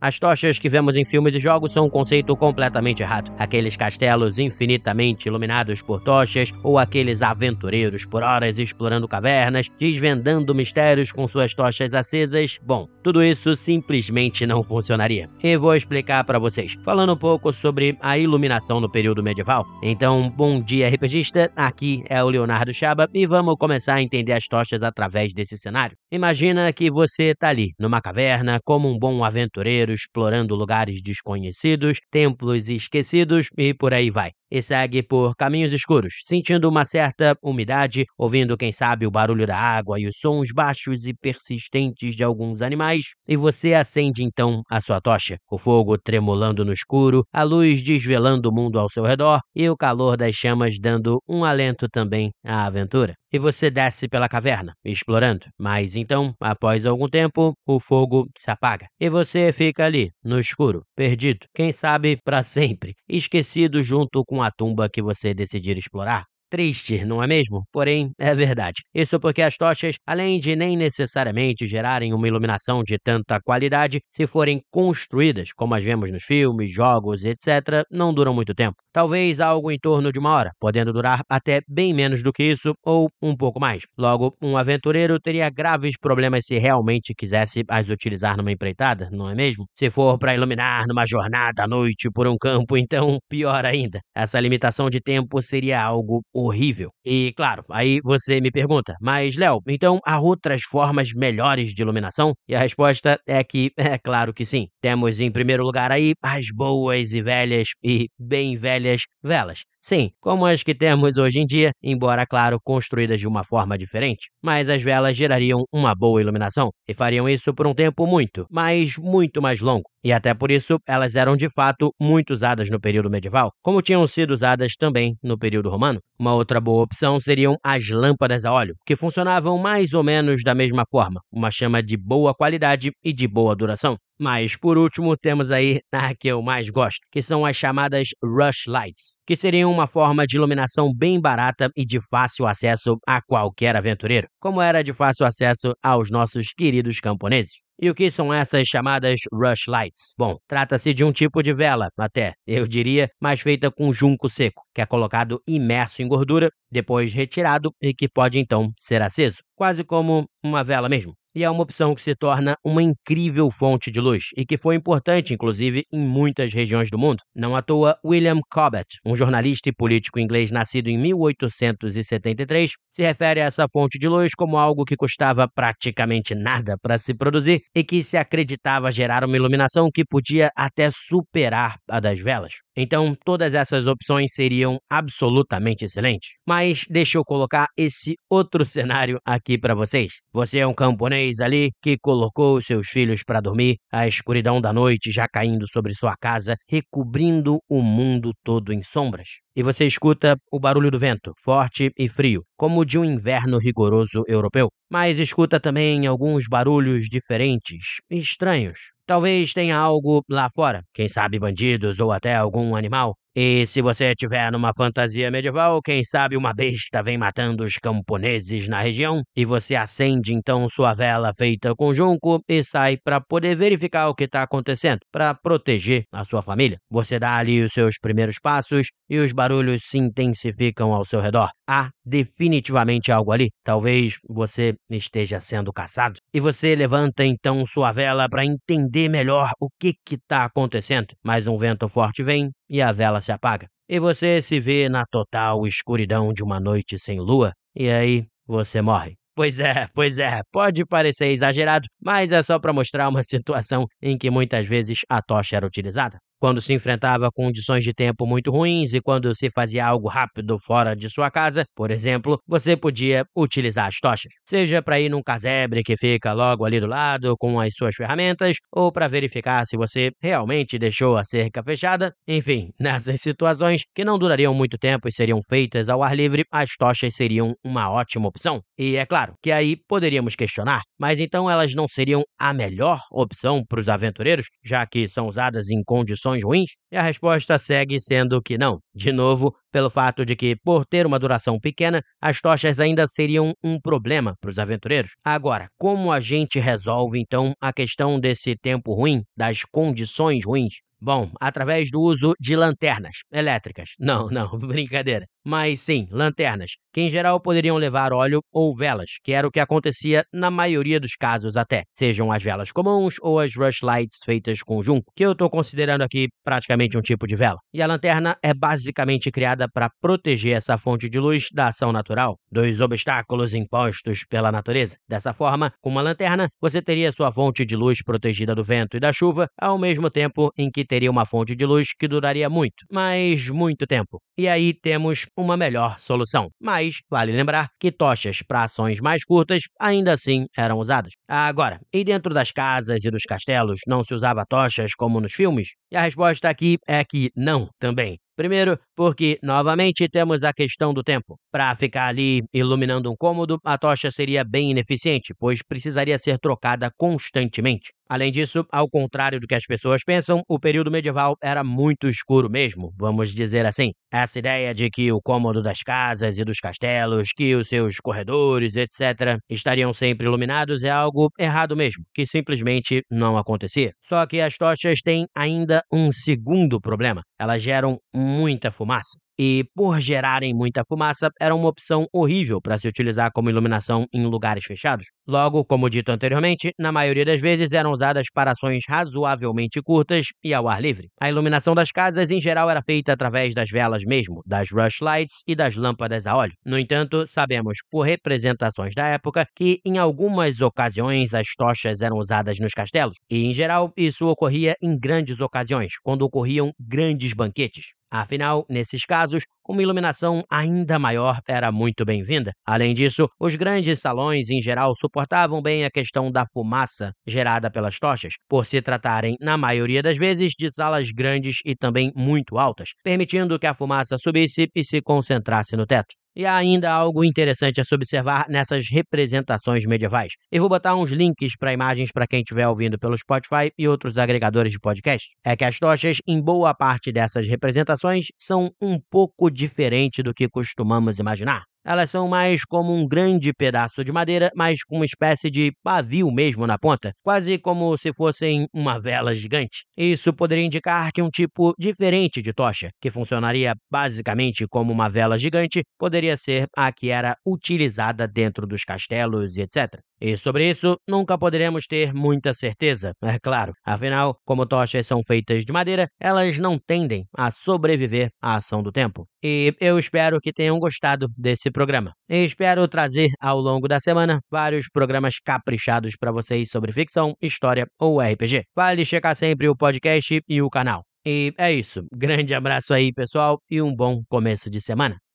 As tochas que vemos em filmes e jogos são um conceito completamente errado. Aqueles castelos infinitamente iluminados por tochas, ou aqueles aventureiros por horas explorando cavernas, desvendando mistérios com suas tochas acesas. Bom, tudo isso simplesmente não funcionaria. E vou explicar para vocês, falando um pouco sobre a iluminação no período medieval. Então, bom dia, RPGista. Aqui é o Leonardo Chaba e vamos começar a entender as tochas através desse cenário. Imagina que você tá ali, numa caverna, como um bom aventureiro explorando lugares desconhecidos, templos esquecidos e por aí vai. E segue por caminhos escuros, sentindo uma certa umidade, ouvindo, quem sabe, o barulho da água e os sons baixos e persistentes de alguns animais, e você acende então a sua tocha, o fogo tremulando no escuro, a luz desvelando o mundo ao seu redor e o calor das chamas dando um alento também à aventura. E você desce pela caverna, explorando, mas então, após algum tempo, o fogo se apaga e você fica ali, no escuro, perdido, quem sabe para sempre, esquecido junto com a tumba que você decidir explorar. Triste, não é mesmo? Porém, é verdade. Isso porque as tochas, além de nem necessariamente gerarem uma iluminação de tanta qualidade, se forem construídas, como as vemos nos filmes, jogos, etc., não duram muito tempo. Talvez algo em torno de uma hora, podendo durar até bem menos do que isso ou um pouco mais. Logo, um aventureiro teria graves problemas se realmente quisesse as utilizar numa empreitada, não é mesmo? Se for para iluminar numa jornada à noite por um campo, então pior ainda. Essa limitação de tempo seria algo horrível. E claro, aí você me pergunta, mas Léo, então há outras formas melhores de iluminação? E a resposta é que é claro que sim. Temos em primeiro lugar aí as boas e velhas e bem velhas velas. Sim, como as que temos hoje em dia, embora, claro, construídas de uma forma diferente. Mas as velas gerariam uma boa iluminação e fariam isso por um tempo muito, mas muito mais longo. E até por isso elas eram de fato muito usadas no período medieval, como tinham sido usadas também no período romano. Uma outra boa opção seriam as lâmpadas a óleo, que funcionavam mais ou menos da mesma forma, uma chama de boa qualidade e de boa duração. Mas por último, temos aí a que eu mais gosto, que são as chamadas Rush Lights, que seriam uma forma de iluminação bem barata e de fácil acesso a qualquer aventureiro, como era de fácil acesso aos nossos queridos camponeses. E o que são essas chamadas rush lights? Bom, trata-se de um tipo de vela, até, eu diria, mais feita com junco seco, que é colocado imerso em gordura, depois retirado e que pode então ser aceso, quase como uma vela mesmo e é uma opção que se torna uma incrível fonte de luz e que foi importante, inclusive, em muitas regiões do mundo. Não à toa, William Cobbett, um jornalista e político inglês nascido em 1873, se refere a essa fonte de luz como algo que custava praticamente nada para se produzir e que se acreditava gerar uma iluminação que podia até superar a das velas. Então, todas essas opções seriam absolutamente excelentes. Mas deixa eu colocar esse outro cenário aqui para vocês. Você é um camponês ali que colocou seus filhos para dormir, a escuridão da noite já caindo sobre sua casa, recobrindo o mundo todo em sombras. E você escuta o barulho do vento, forte e frio, como de um inverno rigoroso europeu. Mas escuta também alguns barulhos diferentes, estranhos. Talvez tenha algo lá fora, quem sabe bandidos ou até algum animal. E se você estiver numa fantasia medieval, quem sabe uma besta vem matando os camponeses na região e você acende então sua vela feita com junco e sai para poder verificar o que está acontecendo, para proteger a sua família. Você dá ali os seus primeiros passos e os barulhos se intensificam ao seu redor. Há definitivamente algo ali. Talvez você esteja sendo caçado. E você levanta então sua vela para entender melhor o que está acontecendo. Mas um vento forte vem e a vela se apaga. E você se vê na total escuridão de uma noite sem lua. E aí você morre. Pois é, pois é, pode parecer exagerado, mas é só para mostrar uma situação em que muitas vezes a tocha era utilizada quando se enfrentava condições de tempo muito ruins e quando se fazia algo rápido fora de sua casa, por exemplo, você podia utilizar as tochas, seja para ir num casebre que fica logo ali do lado com as suas ferramentas, ou para verificar se você realmente deixou a cerca fechada. Enfim, nessas situações que não durariam muito tempo e seriam feitas ao ar livre, as tochas seriam uma ótima opção. E é claro que aí poderíamos questionar, mas então elas não seriam a melhor opção para os aventureiros, já que são usadas em condições ruins? E a resposta segue sendo que não. De novo, pelo fato de que, por ter uma duração pequena, as tochas ainda seriam um problema para os aventureiros. Agora, como a gente resolve então a questão desse tempo ruim, das condições ruins? Bom, através do uso de lanternas elétricas. Não, não, brincadeira. Mas sim, lanternas, que em geral poderiam levar óleo ou velas, que era o que acontecia na maioria dos casos até, sejam as velas comuns ou as rush lights feitas com junco, que eu estou considerando aqui praticamente um tipo de vela. E a lanterna é basicamente criada para proteger essa fonte de luz da ação natural, dos obstáculos impostos pela natureza. Dessa forma, com uma lanterna, você teria sua fonte de luz protegida do vento e da chuva, ao mesmo tempo em que teria uma fonte de luz que duraria muito, mas muito tempo. E aí temos uma melhor solução. Mas vale lembrar que tochas para ações mais curtas ainda assim eram usadas. Agora, e dentro das casas e dos castelos não se usava tochas como nos filmes? E a resposta aqui é que não também. Primeiro, porque novamente temos a questão do tempo. Para ficar ali iluminando um cômodo, a tocha seria bem ineficiente, pois precisaria ser trocada constantemente. Além disso, ao contrário do que as pessoas pensam, o período medieval era muito escuro mesmo, vamos dizer assim. Essa ideia de que o cômodo das casas e dos castelos, que os seus corredores, etc., estariam sempre iluminados é algo errado mesmo, que simplesmente não acontecia. Só que as tochas têm ainda um segundo problema: elas geram muita fumaça e, por gerarem muita fumaça, era uma opção horrível para se utilizar como iluminação em lugares fechados. Logo, como dito anteriormente, na maioria das vezes eram usadas para ações razoavelmente curtas e ao ar livre. A iluminação das casas em geral era feita através das velas mesmo, das rush lights e das lâmpadas a óleo. No entanto, sabemos por representações da época que em algumas ocasiões as tochas eram usadas nos castelos, e em geral isso ocorria em grandes ocasiões, quando ocorriam grandes banquetes. Afinal, nesses casos, uma iluminação ainda maior era muito bem-vinda. Além disso, os grandes salões em geral suportavam bem a questão da fumaça gerada pelas tochas, por se tratarem, na maioria das vezes, de salas grandes e também muito altas, permitindo que a fumaça subisse e se concentrasse no teto. E há ainda algo interessante a se observar nessas representações medievais. Eu vou botar uns links para imagens para quem estiver ouvindo pelo Spotify e outros agregadores de podcast. É que as tochas, em boa parte dessas representações, são um pouco diferentes do que costumamos imaginar. Elas são mais como um grande pedaço de madeira, mas com uma espécie de pavio mesmo na ponta, quase como se fossem uma vela gigante. Isso poderia indicar que um tipo diferente de tocha, que funcionaria basicamente como uma vela gigante, poderia ser a que era utilizada dentro dos castelos e etc. E sobre isso, nunca poderemos ter muita certeza, é claro. Afinal, como tochas são feitas de madeira, elas não tendem a sobreviver à ação do tempo. E eu espero que tenham gostado desse programa. E espero trazer ao longo da semana vários programas caprichados para vocês sobre ficção, história ou RPG. Vale checar sempre o podcast e o canal. E é isso. Grande abraço aí, pessoal, e um bom começo de semana.